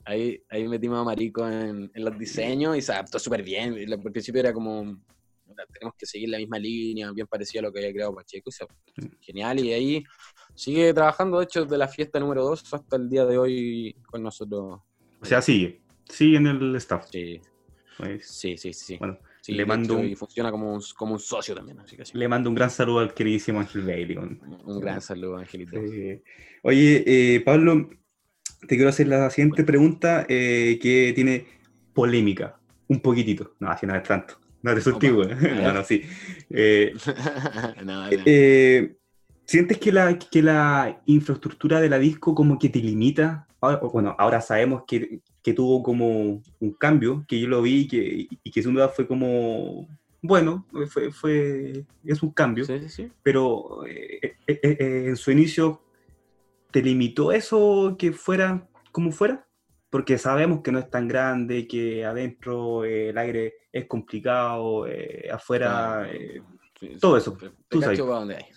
ahí, ahí metimos a Marico en, en los diseños y se adaptó súper bien. Al principio era como, tenemos que seguir la misma línea, bien parecida a lo que había creado Pacheco. Genial, y ahí sigue trabajando, de hecho, de la fiesta número 2 hasta el día de hoy con nosotros. O sea, sigue, sigue en el staff. Sí, pues, sí, sí, sí. Bueno, le mando un, y funciona como un, como un socio también. Así que Le mando un gran saludo al queridísimo Ángel Bailey. Un, gran saludo, Angelito. oye, eh, Pablo, te quiero hacer la siguiente pregunta eh, que tiene polémica. Un poquitito. No, así no es tanto. No te antiguo. no, no, sí. Eh, ¿Sientes que la, que la infraestructura de la disco como que te limita? Bueno, ahora sabemos que que tuvo como un cambio, que yo lo vi y que, y que sin duda fue como, bueno, fue, fue es un cambio, pero eh, eh, eh, en su inicio te limitó eso que fuera como fuera, porque sabemos que no es tan grande, que adentro el aire es complicado, afuera todo eso. Tú sabes.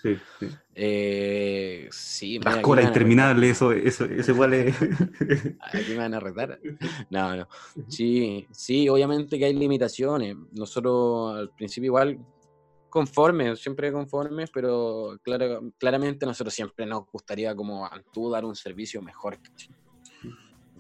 Sí, sí. Eh, sí Las colas interminables, eso, eso, eso igual es. Aquí me van a retar. No, no. Sí, sí, obviamente que hay limitaciones. Nosotros al principio igual conformes, siempre conformes, pero claro, claramente nosotros siempre nos gustaría como tú dar un servicio mejor.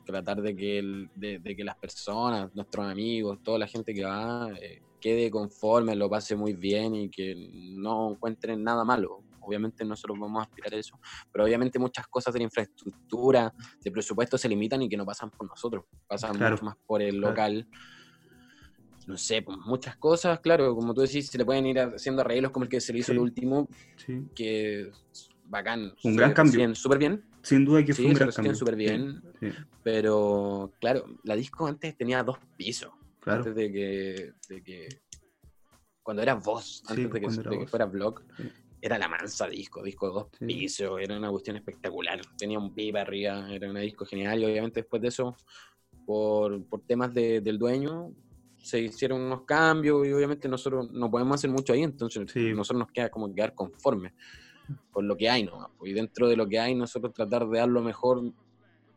Tratar de que, de, que las personas, nuestros amigos, toda la gente que va, eh, quede conforme, lo pase muy bien y que no encuentren nada malo. Obviamente nosotros vamos a aspirar a eso, pero obviamente muchas cosas de la infraestructura, de presupuesto se limitan y que no pasan por nosotros, pasan mucho más por el local. No sé, pues, muchas cosas, claro, como tú decís, se le pueden ir haciendo arreglos como el que se le hizo el último, que bacán. Un gran cambio. Súper bien. Sin duda que fue un gran cambio. súper bien, pero claro, la disco antes tenía dos pisos. Antes de que, de que, Cuando era voz, antes de, que, fuera blog, era la mansa disco, disco de dos pisos, era una cuestión espectacular. Tenía un pipa arriba, era un disco genial. Y obviamente después de eso, por, por temas de, del dueño, se hicieron unos cambios y obviamente nosotros no podemos hacer mucho ahí, entonces nosotros nos queda como quedar conforme con lo que hay, ¿no? Y dentro de lo que hay, nosotros tratar de dar lo mejor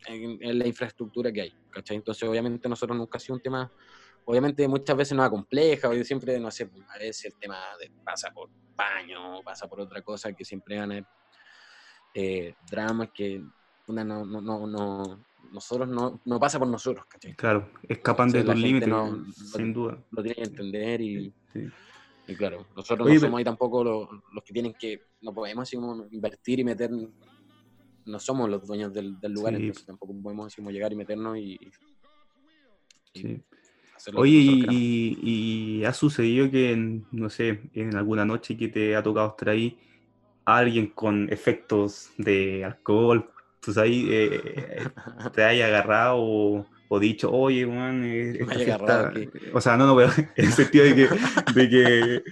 en, en la infraestructura que hay, ¿cachai? Entonces obviamente nosotros nunca ha sido un tema obviamente muchas veces no compleja, o siempre, no sé, a veces el tema de, pasa por baño, pasa por otra cosa, que siempre van a haber eh, dramas que una no, no, no, nosotros no, no pasa por nosotros, ¿cachai? Claro, escapan de los límites, sin duda. Lo tienen que entender y, y claro, nosotros no somos ahí tampoco los, los, que tienen que, no podemos así invertir y meter, no somos los dueños del, lugar, entonces tampoco podemos así llegar y meternos y, y Oye, y, ha sucedido que, no sé, en alguna noche que te ha tocado estar ahí, alguien con efectos de alcohol, pues ahí eh, te haya agarrado o, dicho, oye, man, eh, esta fiesta... O sea, no, no, pero en el sentido de que, de que,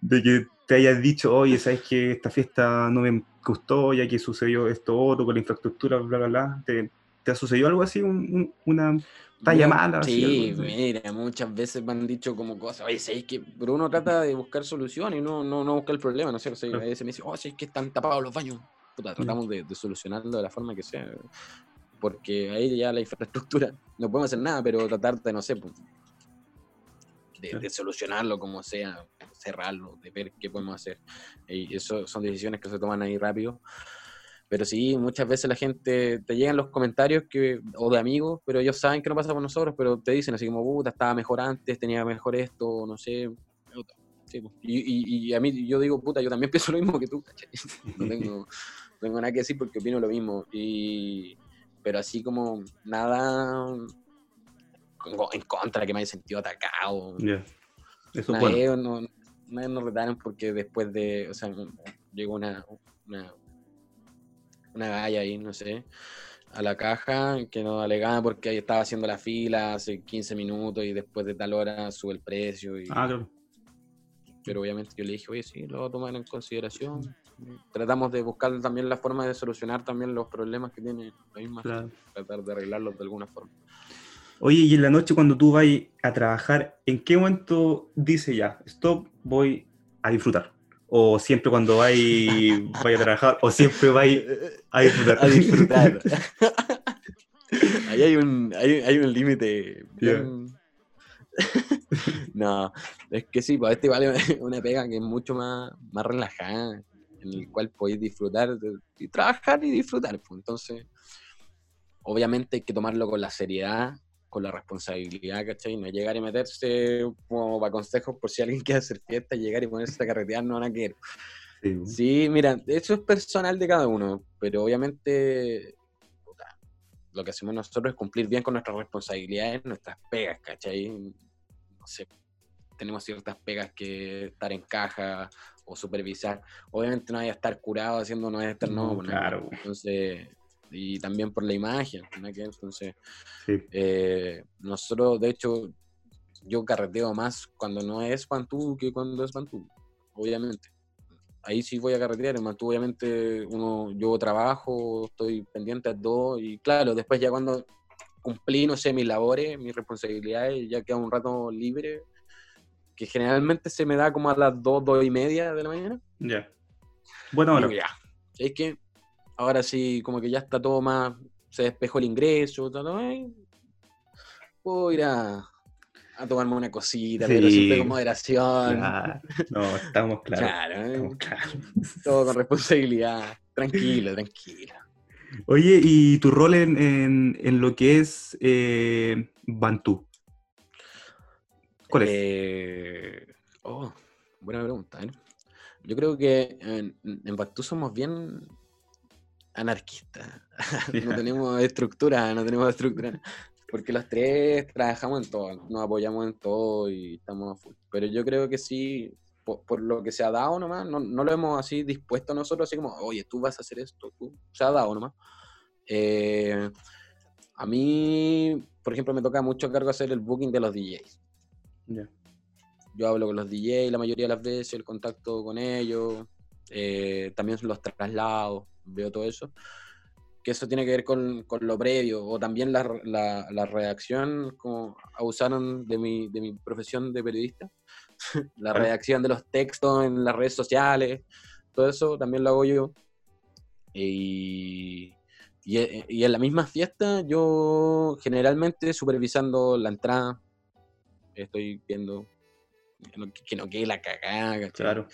de que te hayas dicho, oye, sabes que esta fiesta no me gustó, ya que sucedió esto otro con la infraestructura, bla, bla, bla. ¿Te, ha sucedido algo así? una, talla mala. Sí, mira, muchas veces me han dicho como cosas, oye, ¿sabes que Pero uno trata de buscar soluciones y no, no, no busca el problema, no sé, a veces me dicen, oh, ¿sabes que están tapados los baños? Puta, tratamos de, solucionarlo de la forma que sea, porque ahí ya la infraestructura, no podemos hacer nada, pero tratar de, no sé, pues, de, de, solucionarlo como sea, cerrarlo, de ver qué podemos hacer. Y eso son decisiones que se toman ahí rápido. Pero sí, muchas veces la gente te llegan los comentarios que, o de amigos, pero ellos saben que no pasa por nosotros, pero te dicen así como, puta, estaba mejor antes, tenía mejor esto, no sé. y, y, a mí yo digo, puta, yo también pienso lo mismo que tú, No tengo, tengo nada que decir porque opino lo mismo. Y, pero así como nada en contra, que me haya sentido atacado. Eso es bueno. no, no, nos retaron porque después de, o sea, llegó una, una una galla ahí, no sé. a la caja que nos alegaba porque ahí estaba haciendo la fila hace 15 minutos y después de tal hora sube el precio. Y... Ah, claro. Pero obviamente yo le dije, oye, sí, lo voy a tomar en consideración. Tratamos de buscar también la forma de solucionar también los problemas que tiene la misma tratar de arreglarlos de alguna forma. Oye, y en la noche cuando tú vas a trabajar, ¿en qué momento dice ya, stop, voy a disfrutar? ¿O siempre cuando vais, a trabajar? ¿O siempre vais a disfrutar? A disfrutar. Ahí hay un, hay, un límite. no, es que sí, pues este vale una pega que es mucho más, más relajada, en el cual podéis disfrutar, y trabajar y disfrutar. Pues. Entonces, obviamente hay que tomarlo con la seriedad con la responsabilidad, ¿cachai? No llegar y meterse como para consejos por si alguien quiere hacer fiesta, llegar y ponerse a carretear, no van a querer. Sí. mira, eso es personal de cada uno, pero obviamente lo que hacemos nosotros es cumplir bien con nuestras responsabilidades, nuestras pegas, ¿cachai? No sé, tenemos ciertas pegas que estar en caja o supervisar. Obviamente no hay a estar curado haciendo, no hay a estar, no, no claro. Entonces, y también por la imagen. Entonces, eh, nosotros, de hecho, yo carreteo más cuando no es Pantú que cuando es Pantú, obviamente. Ahí sí voy a carretear, en Pantú obviamente uno, yo trabajo, estoy pendiente a todo y claro, después ya cuando cumplí, no sé, mis labores, mis responsabilidades, ya queda un rato libre, que generalmente se me da como a las dos, dos y media de la mañana. Ya. Bueno, bueno. Ya. Es que ahora sí, como que ya está todo más, se despejó el ingreso, todo, puedo ir a, tomarme una cosita, pero siempre con moderación. No, estamos claros. Claro, ¿eh? todo con responsabilidad. Tranquilo, tranquilo. Oye, ¿y tu rol en, lo que es eh, Bantú? ¿Cuál es? Eh, oh, buena pregunta. ¿eh? Yo creo que en, en Bantú somos bien anarquista. no tenemos estructura, no tenemos estructura. Porque los tres trabajamos en todo, nos apoyamos en todo y estamos a full. Pero yo creo que sí, por, lo que se ha dado nomás, no, no, lo hemos así dispuesto nosotros, así como, oye, tú vas a hacer esto, tú. Se ha dado nomás. Eh, a mí, por ejemplo, me toca mucho cargo hacer el booking de los DJs. Yo hablo con los DJs la mayoría de las veces, el contacto con ellos, eh, también los traslados veo todo eso, que eso tiene que ver con, con lo previo, o también la, la, la, redacción, como abusaron de mi, de mi profesión de periodista, la redacción de los textos en las redes sociales, todo eso también lo hago yo. Y, y, en la misma fiesta yo generalmente supervisando la entrada, estoy viendo que no, quede la cagada, Claro.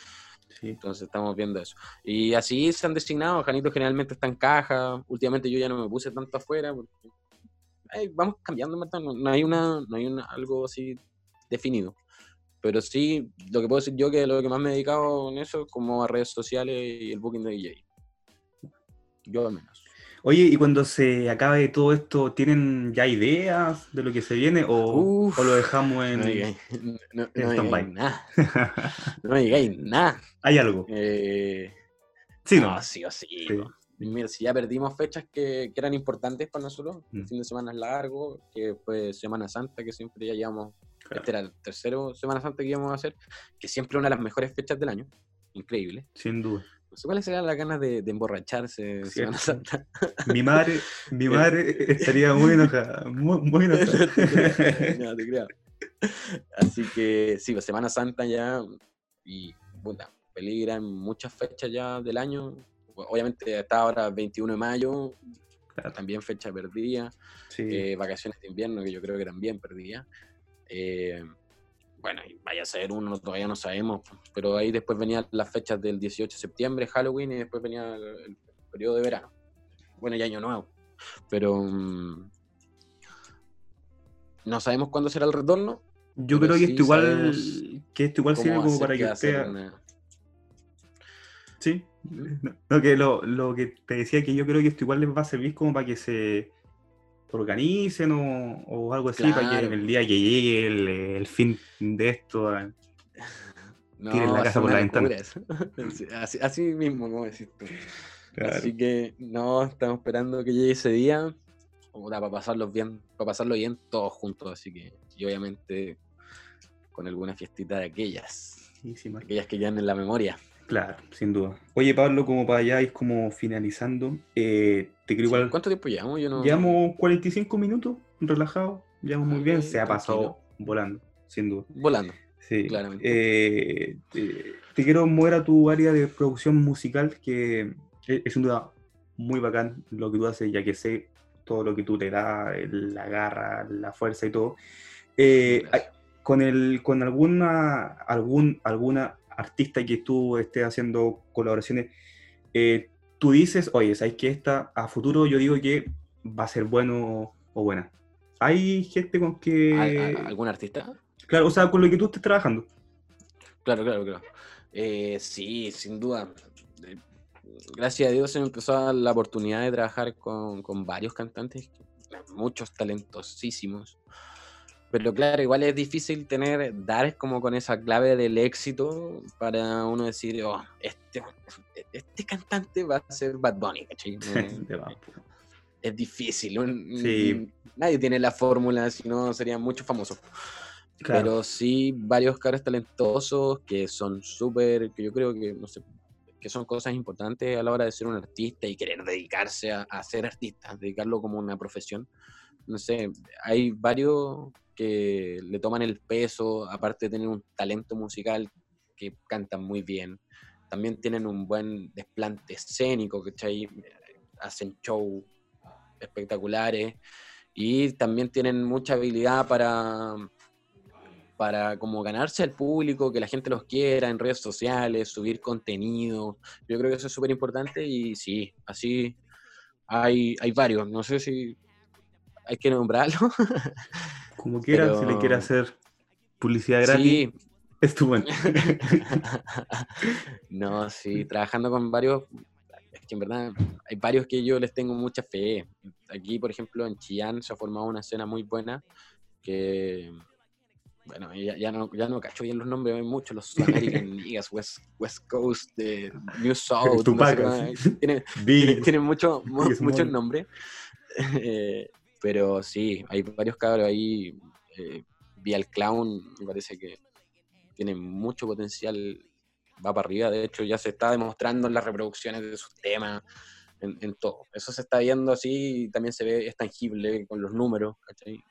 Entonces estamos viendo eso. Y así se han designado. Janito generalmente está en caja. Últimamente yo ya no me puse tanto afuera. Porque, vamos cambiando, no, no, hay una, no hay una, algo así definido. Pero sí, lo que puedo decir yo que lo que más me he dedicado en eso es como a redes sociales y el booking de DJ. Yo al menos. Oye, y cuando se acabe todo esto, ¿tienen ya ideas de lo que se viene o, lo dejamos en, no, no, nada. no digáis nada. ¿Hay algo? Eh, sí, no. sí o sí. Mira, si ya perdimos fechas que, eran importantes para nosotros, el mm. fin de semana es largo, que fue Semana Santa, que siempre ya llevamos, este era el tercero Semana Santa que íbamos a hacer, que siempre una de las mejores fechas del año, increíble. Sin duda. ¿Cuáles serían las ganas de, emborracharse en Semana Santa? Mi madre, mi madre estaría muy enojada, muy, muy enojada. no, te creo. Así que sí, pues Semana Santa ya y puta, peligra en muchas fechas ya del año. Obviamente está ahora 21 de mayo, también fecha perdida. Eh, vacaciones de invierno, que yo creo que también perdida. Eh, bueno, vaya a ser uno, todavía no sabemos, pero ahí después venían las fechas del 18 de septiembre, Halloween, y después venía el, periodo de verano. Bueno, y año nuevo. Pero mm, no sabemos cuándo será el retorno. Yo creo que esto igual, que esto igual sirve como para que usted... Sí, no, que lo, lo, que te decía que yo creo que esto igual les va a servir como para que se organicen o, algo así para que el día que llegue el, fin de esto tiren la casa por la ventana. así, mismo, como decís tú. Así que no, estamos esperando que llegue ese día para pasarlo bien, para pasarlo bien todos juntos, así que, y obviamente con alguna fiestita de aquellas, aquellas que quedan en la memoria. Claro, sin duda. Oye, Pablo, como para allá ir como finalizando, eh, te quiero igual... ¿Cuánto tiempo llevamos? Yo no... Llevamos 45 minutos, relajado, llevamos muy bien, se ha pasado volando, sin duda. Volando. Sí, claramente. Eh, te, quiero mover a tu área de producción musical, que es sin duda muy bacán lo que tú haces, ya que sé todo lo que tú te das, la garra, la fuerza y todo. Eh, con, el, con alguna, algún, alguna artista que tú estés haciendo colaboraciones, eh, tú dices, oye, ¿sabes que esta a futuro yo digo que va a ser bueno o buena? ¿Hay gente con que... ¿Algún artista? Claro, o sea, con lo que tú estés trabajando. Claro, claro, claro. Eh, sí, sin duda gracias a Dios se me empezó a dar la oportunidad de trabajar con, con varios cantantes, muchos talentosísimos. Pero claro, igual es difícil tener, dar como con esa clave del éxito para uno decir, oh, este, este cantante va a ser Bad Bunny, ¿cachai? es difícil. Nadie tiene la fórmula, si no serían muchos famosos. Pero sí, varios caras talentosos que son súper, que yo creo que, no sé, que son cosas importantes a la hora de ser un artista y querer dedicarse a, ser artista, dedicarlo como una profesión. No sé, hay varios que le toman el peso, aparte de tener un talento musical, que cantan muy bien. También tienen un buen desplante escénico, ¿cachai? Hacen show espectaculares y también tienen mucha habilidad para para como ganarse al público, que la gente los quiera en redes sociales, subir contenido. Yo creo que eso es súper importante y sí, así hay, hay varios. No sé si hay que nombrarlo. Como quiera, si le quiere hacer publicidad gratis. Sí. Es tu bueno. no, sí, trabajando con varios, es que en verdad hay varios que yo les tengo mucha fe. Aquí, por ejemplo, en Chillán se ha formado una escena muy buena que bueno, ya, ya, no, ya no cacho bien los nombres, hay muchos, los American Ligas, West, West Coast, de New South, tienen, tiene, mucho, muchos nombres, eh, pero sí, hay varios cabros ahí, eh, el Clown, me parece que tiene mucho potencial, va para arriba, de hecho ya se está demostrando en las reproducciones de sus temas, en, en todo, eso se está viendo así, también se ve, es tangible con los números, ¿cachai?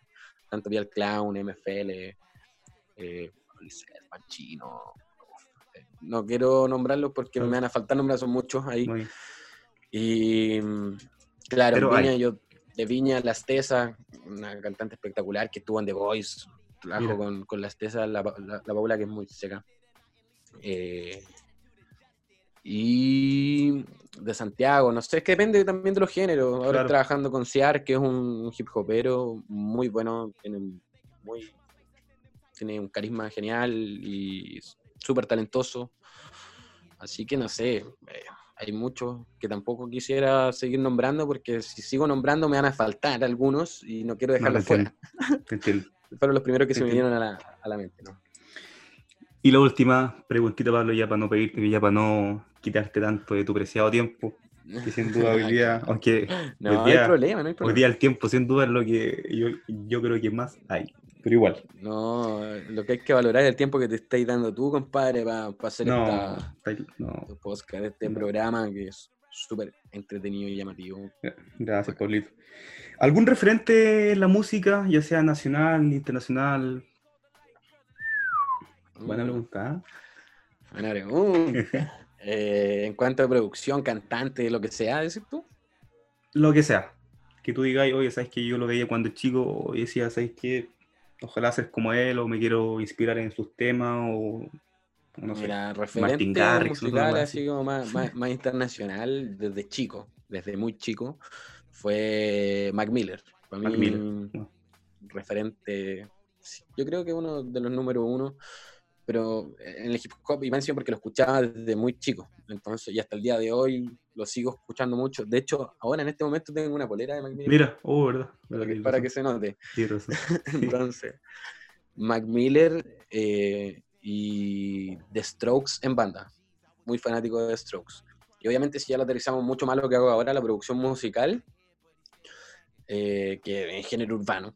Tanto Vía el Clown, MFL, eh, no quiero nombrarlos porque me van a faltar nombres, son muchos ahí. Y claro, Viña, yo, de Viña, Las Tesas, una cantante espectacular que estuvo en The Voice, trabajo con, con Las Tesas, la, la, Paula que es muy seca. Eh, y de Santiago, no sé, es que depende también de los géneros. Ahora trabajando con Ciar, que es un hip hopero muy bueno, tiene muy tiene un carisma genial y súper talentoso. Así que no sé, eh, hay muchos que tampoco quisiera seguir nombrando porque si sigo nombrando me van a faltar algunos y no quiero dejarlos fuera. Fueron los primeros que se me vinieron a la, a la mente. ¿no? Y la última preguntita, Pablo, ya para no pedirte, ya para no quitarte tanto de tu preciado tiempo, que sin duda hoy día, aunque no, hay problema, no hay problema. hoy día el tiempo sin duda es lo que yo, yo creo que más hay pero igual. No, lo que hay que valorar es el tiempo que te estáis dando tú, compadre, para hacer esta, podcast, este programa que es súper entretenido y llamativo. Gracias, Pablito. ¿Algún referente en la música, ya sea nacional, internacional? Buena mm. pregunta. Buena pregunta. Eh, en cuanto a producción, cantante, lo que sea, decir tú? Lo que sea. Que tú digas, oye, sabes que yo lo veía cuando chico, y decía, sabes que ojalá ser como él o me quiero inspirar en sus temas o no Mira, sé, referente musical así como más, más, internacional desde chico, desde muy chico, fue Mac Miller. Para mí, referente, yo creo que uno de los número uno pero en el hip hop y mención porque lo escuchaba desde muy chico. Entonces, y hasta el día de hoy lo sigo escuchando mucho. De hecho, ahora en este momento tengo una polera de Mac Miller. Mira, oh, verdad. Para, que, se note. Entonces, Mac Miller eh, y The Strokes en banda. Muy fanático de The Strokes. Y obviamente si ya lo aterrizamos mucho más lo que hago ahora, la producción musical, eh, que en género urbano.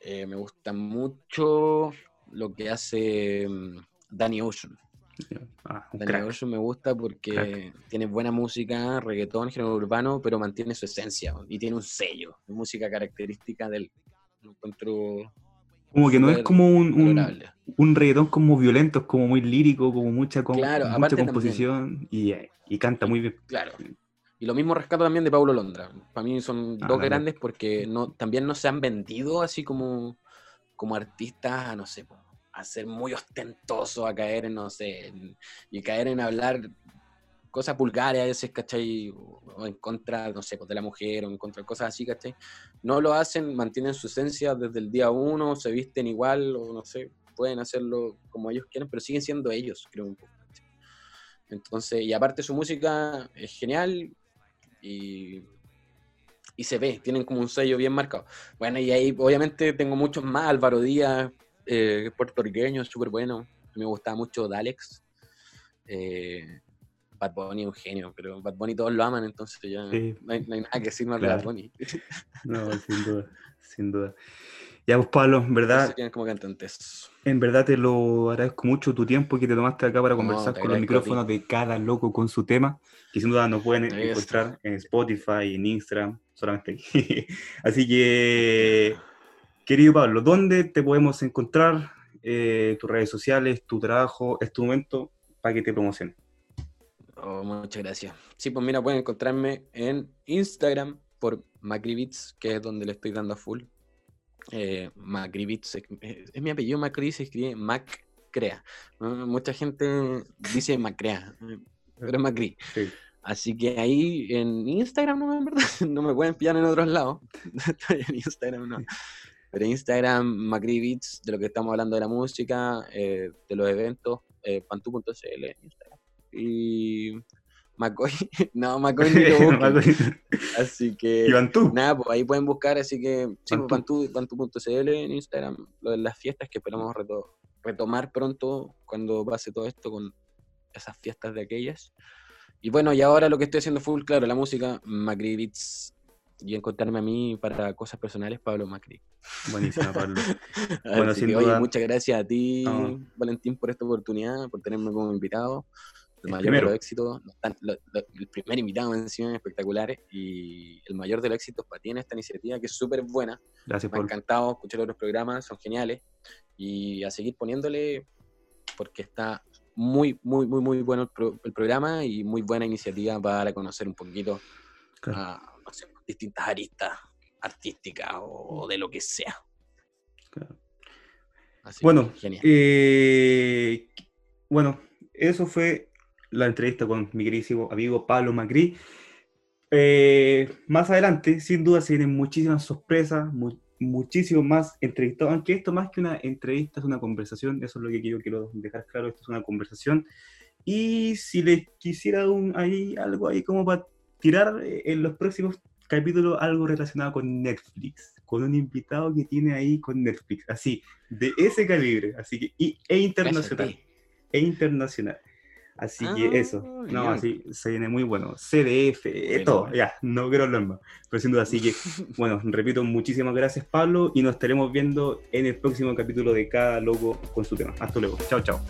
Eh, me gusta mucho lo que hace mm, Danny Ocean. Ah, Danny Ocean me gusta porque tiene buena música, reggaetón, género urbano, pero mantiene su esencia y tiene un sello, música característica del encuentro. Como que no es como un, un, un, reggaetón como violento, es como muy lírico, como mucha, mucha composición y, y, canta muy bien. Claro. Y lo mismo rescato también de Paulo Londra. Para mí son ah, dos grandes porque no, también no se han vendido así como, como artistas, no sé, a ser muy ostentosos, a caer en, no sé, y caer en hablar cosas vulgares a veces, ¿cachai? O en contra, no sé, pues de la mujer o en contra de cosas así, ¿cachai? No lo hacen, mantienen su esencia desde el día uno, se visten igual o no sé, pueden hacerlo como ellos quieren, pero siguen siendo ellos, creo un poco. Entonces, y aparte su música es genial, y, se ve, tienen como un sello bien marcado. Bueno, y ahí obviamente tengo muchos más, Álvaro Díaz, eh, puertorriqueño, súper bueno, me gustaba mucho Dalex, eh, Bad Bunny un genio, pero Bad Bunny todos lo aman, entonces ya no, hay, nada que decir más de Bad Bunny. no, sin duda, sin duda. Ya pues Pablo, en verdad. como cantantes. En verdad te lo agradezco mucho tu tiempo que te tomaste acá para conversar con los micrófonos de cada loco con su tema, que sin duda nos pueden encontrar en Spotify, en Instagram, solamente aquí. Así que, querido Pablo, ¿dónde te podemos encontrar? Eh, tus redes sociales, tu trabajo, es tu momento para que te promocionen. Oh, muchas gracias. Sí, pues mira, pueden encontrarme en Instagram por Macribits, que es donde le estoy dando a full eh, es, mi apellido Macri, se escribe Macrea. Mucha gente dice Macrea, pero es Macri. Así que ahí en Instagram no, verdad, no me pueden pillar en otros lados. Estoy en Instagram, no. Pero Instagram, Macri de lo que estamos hablando de la música, eh, de los eventos, eh, pantu.cl, Instagram. Y McCoy, no, McCoy ni lo Así que. ¿Y Nada, pues ahí pueden buscar, así que. Sí, pues Bantu.cl en Instagram, lo de las fiestas que esperamos retomar pronto cuando pase todo esto con esas fiestas de aquellas. Y bueno, y ahora lo que estoy haciendo full, claro, la música, Macri Beats, y encontrarme a mí para cosas personales, Pablo Macri. Buenísima, Pablo. bueno, sin duda... muchas gracias a ti, Valentín, por esta oportunidad, por tenerme como invitado el mayor de los éxitos, el primer invitado encima espectaculares y el mayor de los éxitos para ti en esta iniciativa que es súper buena. Gracias, Me ha encantado escuchar otros programas, son geniales y a seguir poniéndole porque está muy, muy, muy, muy bueno el, programa y muy buena iniciativa para conocer un poquito a distintas aristas artísticas o de lo que sea. bueno, eh, bueno, eso fue la entrevista con mi queridísimo amigo Pablo Macri. Eh, más adelante, sin duda, se vienen muchísimas sorpresas, muchísimo más entrevistados, aunque esto más que una entrevista es una conversación, eso es lo que quiero, quiero dejar claro, esto es una conversación. Y si les quisiera un, ahí, algo ahí como para tirar eh, en los próximos capítulos algo relacionado con Netflix, con un invitado que tiene ahí con Netflix, así, de ese calibre, así que, y, e internacional, e internacional. Así que eso, ah, no, así se viene muy bueno. CDF, todo, ya, no quiero hablar más. Pero sin duda, así que, bueno, repito, muchísimas gracias Pablo y nos estaremos viendo en el próximo capítulo de Cada Loco con su tema. Hasta luego, chao, chao.